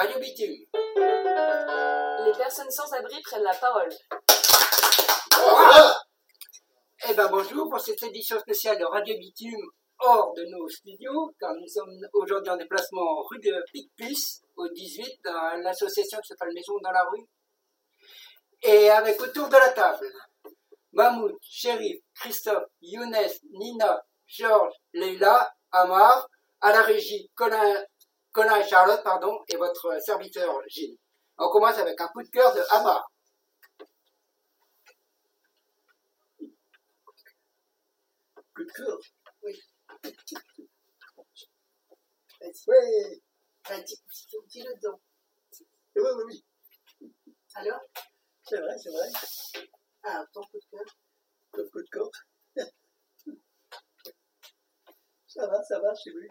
Radio Bitume. Les personnes sans abri prennent la parole. Voilà. Eh ben bonjour pour cette édition spéciale de Radio Bitume hors de nos studios, car nous sommes aujourd'hui en déplacement rue de Picpus, au 18, dans l'association qui s'appelle Maison dans la rue. Et avec autour de la table, Mahmoud, Chérif, Christophe, Younes, Nina, Georges, Leila, Amar, à la régie Colin, Colin et Charlotte, pardon, et votre serviteur Gilles. On commence avec un coup de cœur de Amar. Coup de cœur? Oui. Oui. Dis-le dedans. Oui, oui, oui. Alors? C'est vrai, c'est vrai. Ah, ton coup de cœur. Comme coup de cœur. ça va, ça va, c'est lui.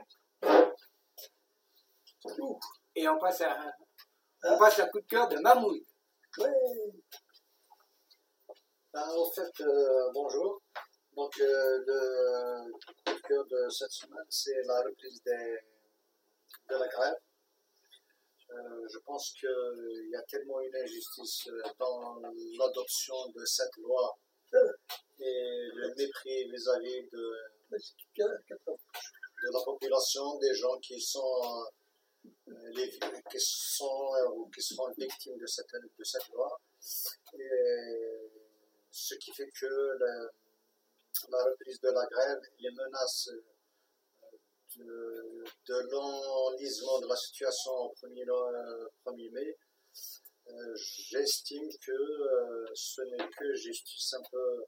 Et on passe à, on passe à coup de cœur de Mahmoud. Ouais. Ben, en fait, euh, bonjour. Donc, euh, le coup de cœur de cette semaine, c'est la reprise des, de la grève. Euh, je pense qu'il y a tellement une injustice dans l'adoption de cette loi et le mépris vis-à-vis de, quatre ans. de la population, des gens qui sont, qui sont euh, ou qui seront victimes de cette, de cette loi. Ce qui fait que la, reprise de la grève, les menaces euh, de, l'enlisement de la situation au 1er, euh, 1er mai, j'estime que ce n'est que justice un peu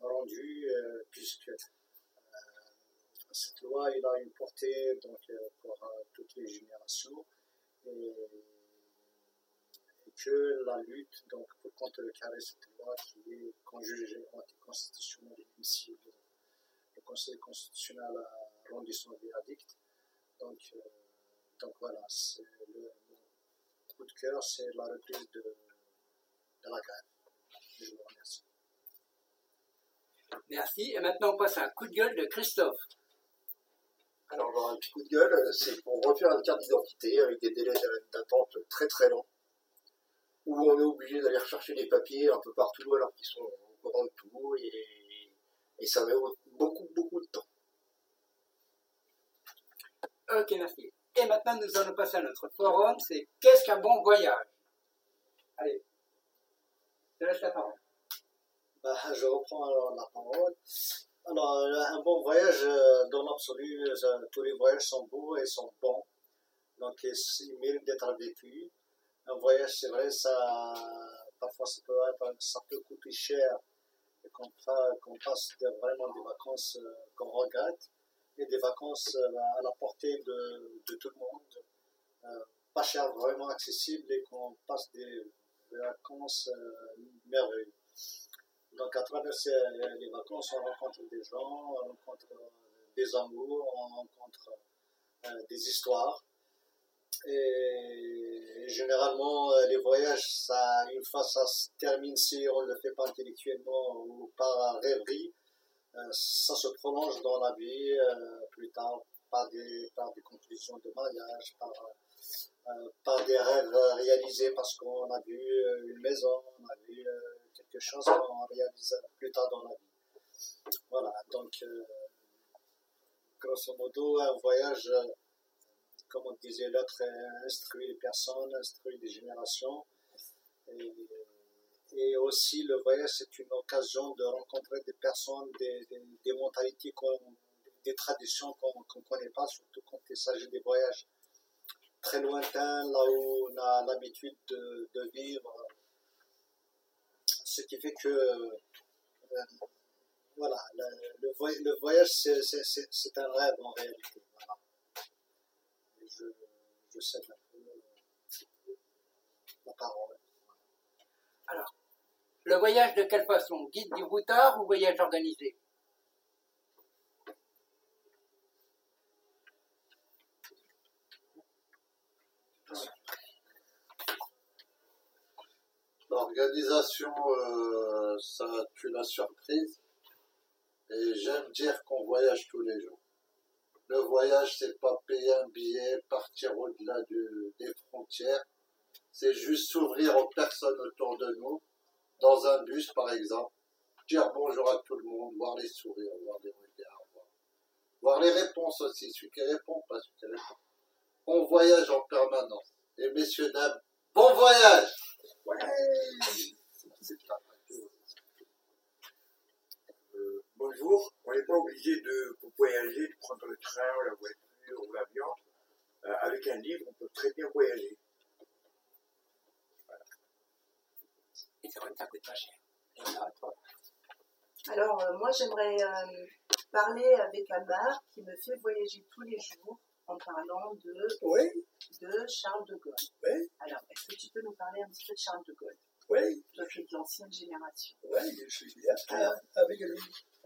rendue, puisque cette loi a une portée donc, euh, pour euh, toutes les générations et, et que la lutte donc, pour contrecarrer cette loi qui est qu'on juge anticonstitutionnelle, même si le, le Conseil constitutionnel a rendu son verdict. Donc, euh, voilà, c'est le, le coup de cœur, c'est la reprise de, de la grève. Je vous remercie. Merci. Et maintenant, on passe à un coup de gueule de Christophe. Alors, dans un petit coup de gueule, c'est pour refaire une carte d'identité avec des délais d'attente très très longs, où on est obligé d'aller rechercher des papiers un peu partout alors qu'ils sont au courant de tout, et, et ça met beaucoup beaucoup de temps. Ok, merci. Et maintenant, nous allons passer à notre forum. C'est Qu'est-ce qu'un bon voyage? Allez, je te laisse la parole. Bah, je reprends alors la parole. Alors, euh, un bon voyage, euh, dans l'absolu, euh, tous les voyages sont beaux et sont bons. Donc, ils méritent d'être vécus. Un voyage, c'est vrai, ça, parfois, ça peut, ça peut coûter cher et qu'on passe vraiment des vacances qu'on regrette et des vacances à la portée de, tout le monde. Pas cher, vraiment accessible et qu'on passe des vacances merveilleuses. À travers ces- les vacances, on rencontre des gens, on rencontre euh, des amours, on rencontre euh, des histoires. Et généralement, euh, les voyages, une fois ça se termine, si on ne le fait pas intellectuellement ou par rêverie, euh, ça se prolonge dans la vie euh, plus tard par des, par des conclusions de mariage, par, euh, par des rêves réalisés parce qu'on a vu euh, une maison, on a vu euh, quelque chose qu'on réalise plus tard dans la vie. Voilà, donc euh, grosso modo, un voyage, euh, comme on disait l'autre, euh, instruit les personnes, instruit des générations. Et, aussi, le voyage, c'est une occasion de rencontrer des personnes, des, mentalités, des traditions qu'on ne connaît pas, surtout quand il s'agit des voyages très lointains, là où on a l'habitude de, de vivre. Ce qui fait que, euh, voilà, le, le voy- le voyage, c'est- un rêve en réalité. Voilà. Je, cède un peu la parole. Le voyage de quelle façon? Guide du routard ou voyage organisé? L'organisation, euh, ça tue la surprise. Et j'aime dire qu'on voyage tous les jours. Le voyage, c'est pas payer un billet, partir au-delà des frontières. C'est juste s'ouvrir aux personnes autour de nous, dans un bus par exemple, dire bonjour à tout le monde, voir les sourires, voir les regards, voir, voir les réponses aussi, celui qui répond, pas celui qui répond. On voyage en permanence. Et messieurs, dames, bon voyage Euh, bonjour, on n'est pas obligé de, pour voyager, de prendre le train, la voiture ou l'avion. Euh, avec un livre, on peut très bien voyager. Et c'est vrai que ça coûte pas cher. Alors, euh, moi, j'aimerais euh, parler avec Amar qui me fait voyager tous les jours en parlant de, Oui, de Charles de Gaulle. Oui. Alors, est-ce que tu peux nous parler un petit peu de Charles de Gaulle oui, Toi qui es de l'ancienne génération. oui, je suis bien ah, avec lui.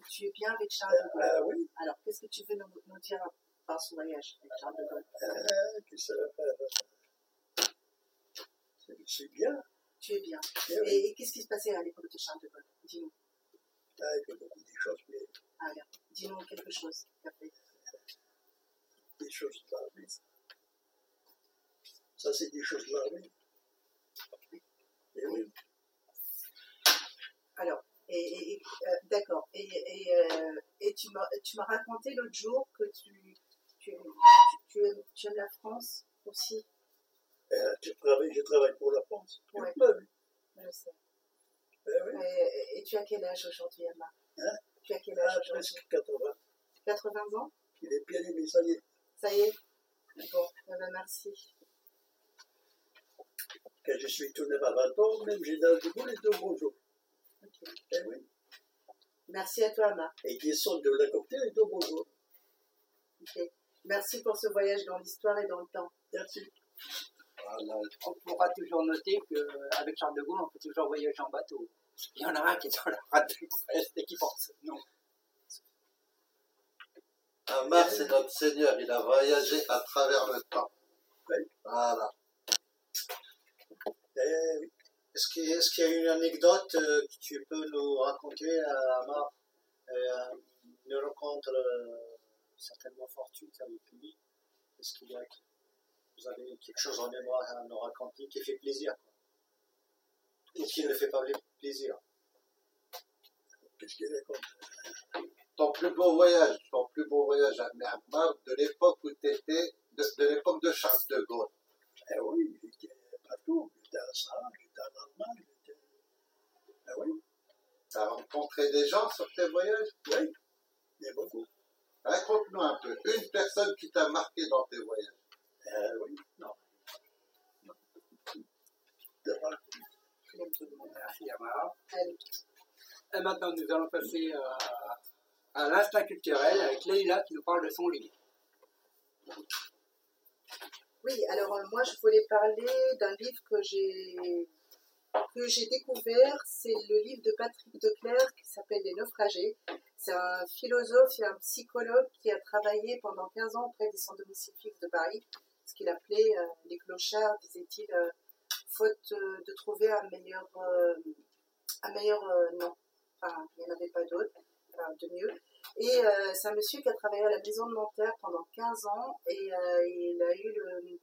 Tu es bien avec Charles de Gaulle. Ah oui, Alors, qu'est-ce que tu veux nous, nous dire par ce voyage avec Charles de Gaulle? Ah, qu'est-ce que ça va faire C'est- bien. Tu es bien. Eh oui. Et, et qu'est-ce qui se passait à l'époque de Charles de Gaulle? Dis-nous. Ah, il y a beaucoup de choses, mais Alors, dis-nous quelque chose. Après. des choses de l'armée. Ça, c'est des choses de l'armée. Oui, Alors, et, euh, d'accord. Et, et, euh, et tu m'as tu m'as raconté l'autre jour que tu, tu, tu, aimes, tu aimes la France aussi. Euh, je, travaille, je travaille pour la France. toute Ouais. ma vie. Je sais. Oui. Et, tu as quel âge aujourd'hui, Emma? Hein? Tu as quel âge Ah, presque 80. 80 ans? Il est bien aimé, ça y est. Ça y est? Bon, eh ben, merci. Quand je suis tourné à 20 ans, même j'ai dans le bout les deux bonjours. Ok. Eh oui. Merci à toi, Emma. Et qui sont de la cocktail les deux bonjours. Ok. Merci pour ce voyage dans l'histoire et dans le temps. Merci. Voilà. on pourra toujours noter qu'avec Charles de Gaulle, on peut toujours voyager en bateau. Il y en a un qui est dans la radio et qui pense non. Amar, c'est notre Seigneur, il a voyagé à travers le temps. Oui. Voilà. Est-ce qu'il y, a- est-ce qu'il y a une anecdote euh, que tu peux nous raconter, euh, Amar euh, Une rencontre euh, certainement fortuite avec lui? Est-ce qu'il y a vous avez quelque chose en mémoire à nous raconter qui fait plaisir Ou qui ne fait pas plaisir? Qu'est-ce qu'il raconte? Ton plus beau voyage, ton plus beau voyage à Amar, de l'époque où tu étais, de, de l'époque de Charles de Gaulle. Eh oui, j'étais partout. J'étais à ça, j'étais en Allemagne. j'étais- Ah oui, Tu as rencontré des gens sur tes voyages? Oui. Il y a beaucoup. Raconte-nous un peu, une personne qui t'a marqué dans tes voyages. Eh oui. Non. Merci. Et maintenant, nous allons passer euh, à l'instinct culturel avec Leïla qui nous parle de son livre. Oui, alors euh, moi je voulais parler d'un livre que j'ai que j'ai découvert, c'est le livre de Patrick Declercq qui s'appelle Les naufragés. C'est un philosophe et un psychologue qui a travaillé pendant 15 ans auprès des sans domicile fixe de Paris, ce qu'il appelait euh, les clochards, disait-il, euh, faute euh, de trouver un meilleur, un meilleur nom. Enfin, il n'y en avait pas d'autre, enfin, de mieux. Et c'est un monsieur qui a travaillé à la maison de Nanterre pendant 15 ans et il a eu le-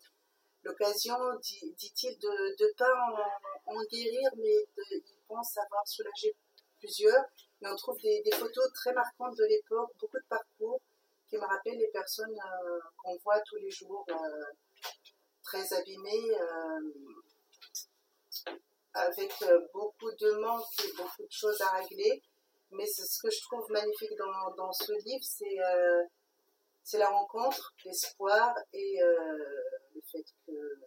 l'occasion, dit- dit-il, de ne pas en, guérir, mais de, il pense avoir soulagé plusieurs. Mais on trouve des, photos très marquantes de l'époque, beaucoup de parcours qui me rappellent les personnes euh, qu'on voit tous les jours, euh, très abîmées, euh, avec beaucoup de manques et beaucoup de choses à régler. Mais ce que je trouve magnifique dans, dans ce livre, c'est la rencontre, l'espoir et le fait que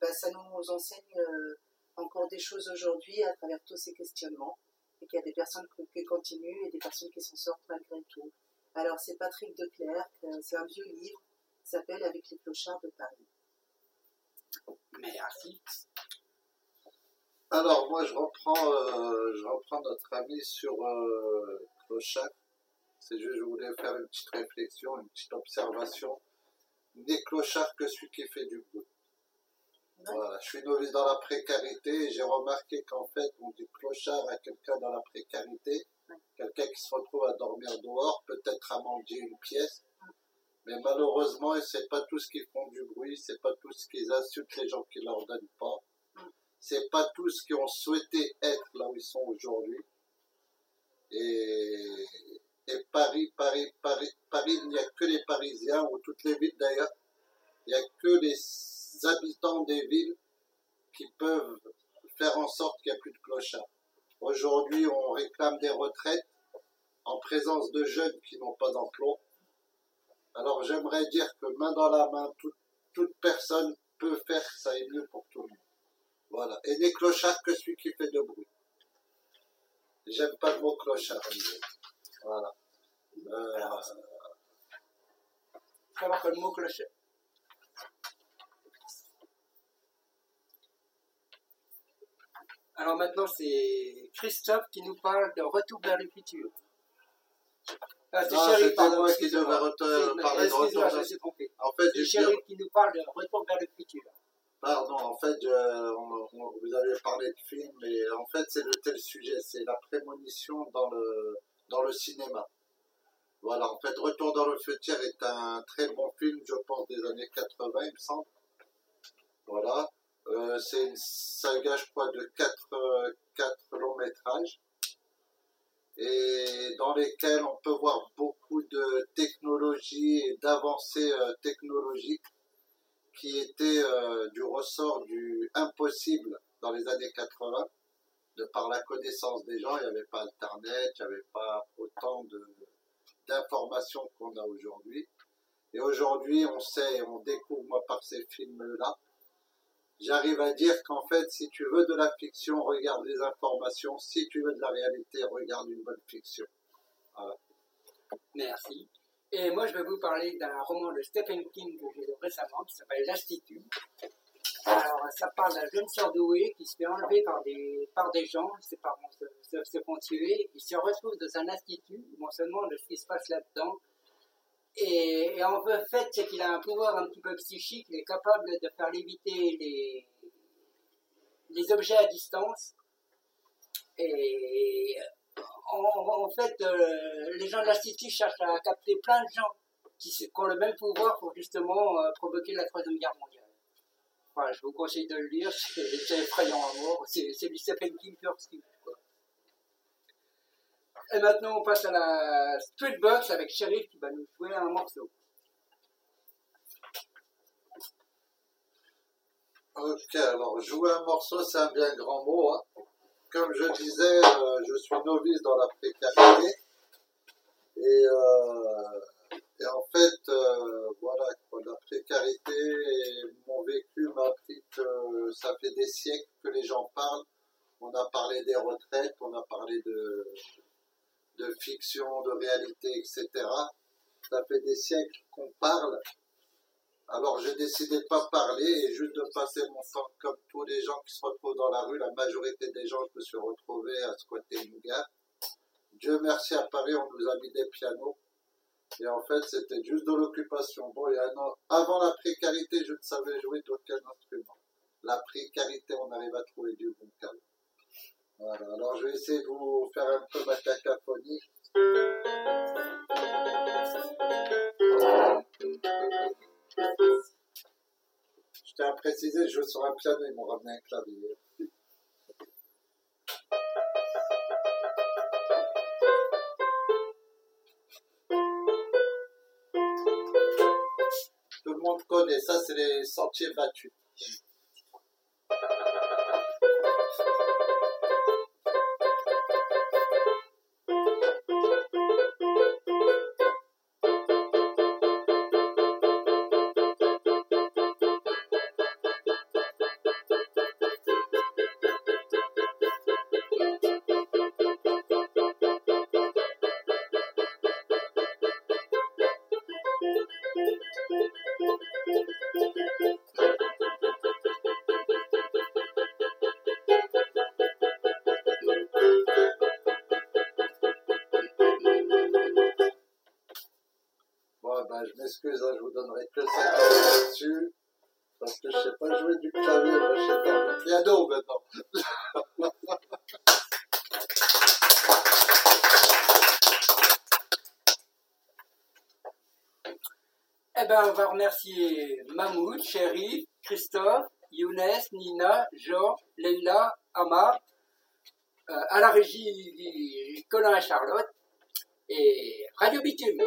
bah, ça nous enseigne euh, encore des choses aujourd'hui à travers tous ces questionnements et qu'il y a des personnes qui, qui continuent et des personnes qui s'en sortent malgré tout. Alors c'est Patrick Declercq, euh, c'est un vieux livre, il s'appelle Avec les clochards de Paris. Merci. Alors, moi, je reprends, euh, je reprends notre ami sur euh, Clochard. C'est juste, je voulais faire une petite réflexion, une petite observation. N'est clochard que celui qui fait du bruit. Voilà, je suis novice dans la précarité et j'ai remarqué qu'en fait, on dit clochard à quelqu'un dans la précarité, quelqu'un qui se retrouve à dormir dehors, peut-être à mendier une pièce, Mais malheureusement, c'est pas tous qui font du bruit, c'est pas tous qui insultent les gens qui leur donnent pas. C'est pas tous qui ont souhaité être là où ils sont aujourd'hui. Et, et Paris, Paris, Paris, Paris, il n'y a que les Parisiens, ou toutes les villes d'ailleurs, il n'y a que les habitants des villes qui peuvent faire en sorte qu'il n'y ait plus de clochards. Aujourd'hui, on réclame des retraites en présence de jeunes qui n'ont pas d'emploi. Alors j'aimerais dire que main dans la main, toute, personne peut faire ça aille mieux pour tout le monde. Voilà. Et n'est clochard que celui qui fait de bruit. J'aime pas le mot clochard. Voilà. Euh, le mot clochard. Alors maintenant, c'est Christophe qui nous parle de Retour vers le futur. Ah, c'est Chéri, c'était pardon. moi qui devais C'est- parler de Retour vers- suis trompé. en fait, C'est Chéri qui nous parle de Retour vers le futur. Pardon, en fait, je- on- on- vous avez parlé de film, mais en fait, c'est le tel sujet, c'est la prémonition dans le, dans le cinéma. Voilà, en fait, Retour dans le futur est un très bon film, je pense, des années 80, il me semble. Voilà. Euh, c'est une saga, je crois, de quatre, euh, quatre longs métrages. Et dans lesquels on peut voir beaucoup de technologies et d'avancées euh, technologiques qui était euh, du ressort du impossible dans les années 80, de par la connaissance des gens, il n'y avait pas Internet, il n'y avait pas autant de- d'informations qu'on a aujourd'hui. Et aujourd'hui, on sait, on découvre, moi, par ces films-là, j'arrive à dire qu'en fait, si tu veux de la fiction, regarde les informations, si tu veux de la réalité, regarde une bonne fiction. Merci. Et moi, je vais vous parler d'un roman de Stephen King que j'ai lu récemment qui s'appelle L'Institut. Alors, ça parle d'un jeune surdoué qui se fait enlever par des, par des gens, ses parents se, font tuer, il se retrouve dans un institut où on se demande ce qui se passe là-dedans. Et, en fait, c'est qu'il a un pouvoir un petit peu psychique, il est capable de faire léviter les, les objets à distance. Et en, fait, euh, les gens de l'Institut cherchent à capter plein de gens qui ont le même pouvoir pour justement euh, provoquer la Troisième Guerre mondiale. Je vous conseille de le lire, c'est effrayant à voir. C'est du Stephen King. Et maintenant, on passe à la Street Box avec Sheriff qui va nous jouer un morceau. Ok, alors jouer un morceau, c'est un bien grand mot. hein. Comme je disais, euh, je suis novice dans la précarité. Et, euh, en fait, euh, voilà, la précarité ça fait des siècles que les gens parlent. On a parlé des retraites, on a parlé de, de fiction, de réalité, etc. Ça fait des siècles qu'on parle. Alors j'ai décidé de pas parler et juste de passer mon temps comme tous les gens qui se retrouvent dans la rue. La majorité des gens, je me suis retrouvé à squatter une gare. Dieu merci à Paris, on nous a mis des pianos. Et en fait, c'était juste de l'occupation. Bon, il y a un an, avant la précarité, je ne savais jouer d'aucun instrument. La précarité, on arrive à trouver du bon calme. Voilà, alors je vais essayer de vous faire un peu ma cacophonie. Je tiens à préciser, je joue sur un piano, ils m'ont ramené un clavier. Tout le monde connaît, ça c'est les sentiers battus. Je m'excuse, hein, je vous donnerai que 5 là-dessus. Parce que je sais pas jouer du clavier, moi, je sais faire du piano maintenant. ben, on va remercier Mahmoud, Chéri, Christophe, Younes, Nina, Georges, Leila, Amar, euh, à la régie Colin et Charlotte, et Radio Bitume.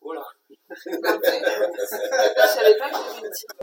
Voilà. Je savais pas que